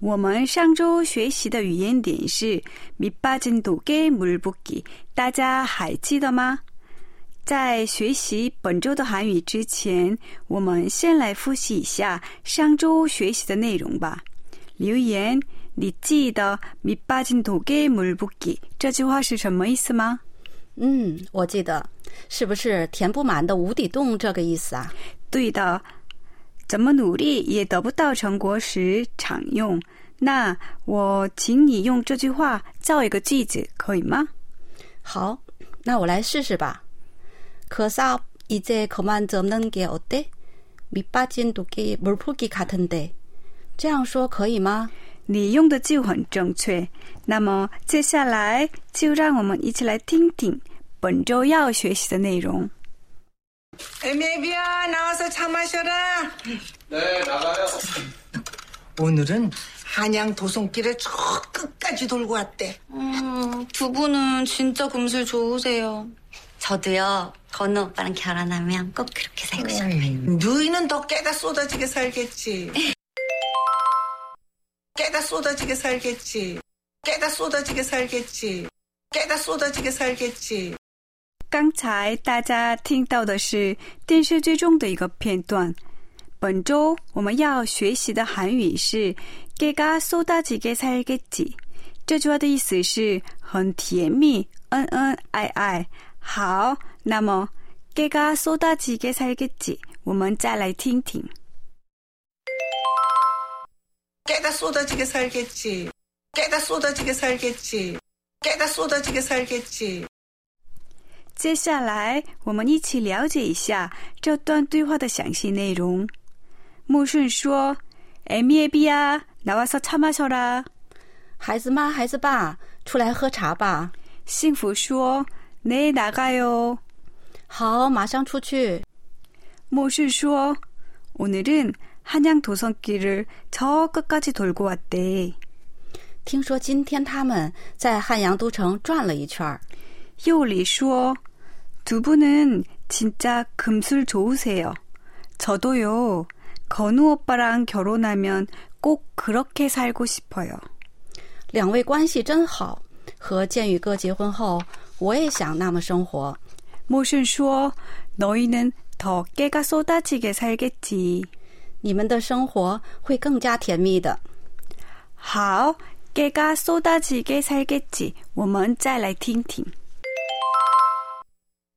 我们上周学习的语言点是밑빠진독에물붓기， 大家还记得吗？在学习本周的韩语之前，我们先来复习一下上周学习的内容吧。留言，你记得밑빠진독에물붓기这句话是什么意思吗？嗯，我记得，是不是填不满的无底洞这个意思啊？对的， 怎么努力也得不到成果时常用。那我请你用这句话造一个句子，可以吗？好，那我来试试吧。그사이제그만접는게어때밑빠진독에물풀기같은데这样说可以吗？你用的就很正确。那么接下来就让我们一起来听听本周要学习的内容。 애매비야 나와서 차 마셔라. 네, 나가요. 오늘은 한양 도성길을 저 끝까지 돌고 왔대. 음, 두 분은 진짜 금슬 좋으세요. 저도요, 건우 오빠랑 결혼하면 꼭 그렇게 살고 싶어요. 너희는 더 깨다 쏟아지게 살겠지. 깨다 쏟아지게 살겠지. 깨다 쏟아지게 살겠지. 깨다 쏟아지게 살겠지. 刚才大家听到的是电视剧中的一个片段。本周我们要学习的韩语是“깨가쏟아지게살겠지”。这句话的意思是很甜蜜，恩恩爱爱。好，那么“깨가쏟아지게살겠지”，我们再来听听。 깨다 쏟아지게 살겠지. 깨다 쏟아지게 살겠지. 깨다 쏟아지게 살겠지. 接下来，我们一起了解一下这段对话的详细内容。穆顺说：“에미애비야나와서차마셔라。”孩子妈，孩子爸，出来喝茶吧。幸福说：“네나가요。”好，马上出去。穆顺说：“오늘은한양도성길을저끝까지돌고왔대。”听说今天他们在汉阳都城转了一圈儿。佑里说：“ 두 분은 진짜 금술 좋으세요. 저도요. 건우 오빠랑 결혼하면 꼭 그렇게 살고 싶어요. 两位关系真好，和建宇哥结婚后，我也想那么生活。 모순 说 너희는 더 깨가 쏟아지게 살겠지. 你们的生活会更加甜蜜的。 好, 깨가 쏟아지게 살겠지. 我们再来听听.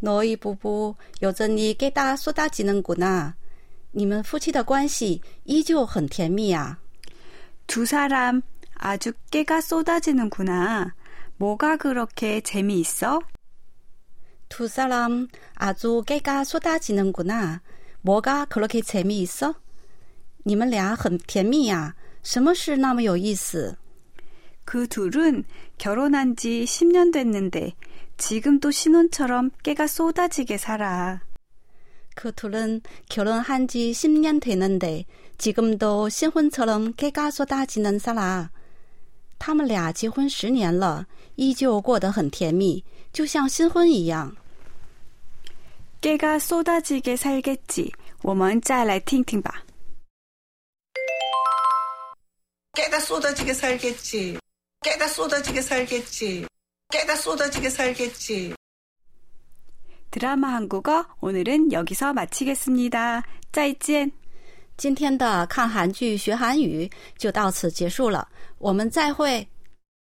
너희 부부 여전히 깨가 쏟아지는구나. 你们夫妻的关系依旧很甜蜜啊。 두 사람 아주 깨가 쏟아지는구나. 뭐가 그렇게 재미있어? 두 사람 아주 깨가 쏟아지는구나. 뭐가 그렇게 재미있어? 你们俩很甜蜜呀、什么事那么有意思？ 그 둘은 결혼한 지 10년 됐는데 지금도 신혼처럼 깨가 쏟아지게 살아. 그 둘은 결혼한 지 10년 되는데 지금도 신혼처럼 깨가 쏟아지는 살아. 他们俩结婚十年了，依旧过得很甜蜜，就像新婚一样。 깨가 쏟아지게 살겠지. 我们再来听听吧. 깨다 쏟아지게 살겠지. 깨다 쏟아지게 살겠지. 깨다 쏟아지게 살겠지. 드라마 한국어 오늘은 여기서 마치겠습니다. 再见.今天的看韩剧学韩语就到此结束了，我们再会。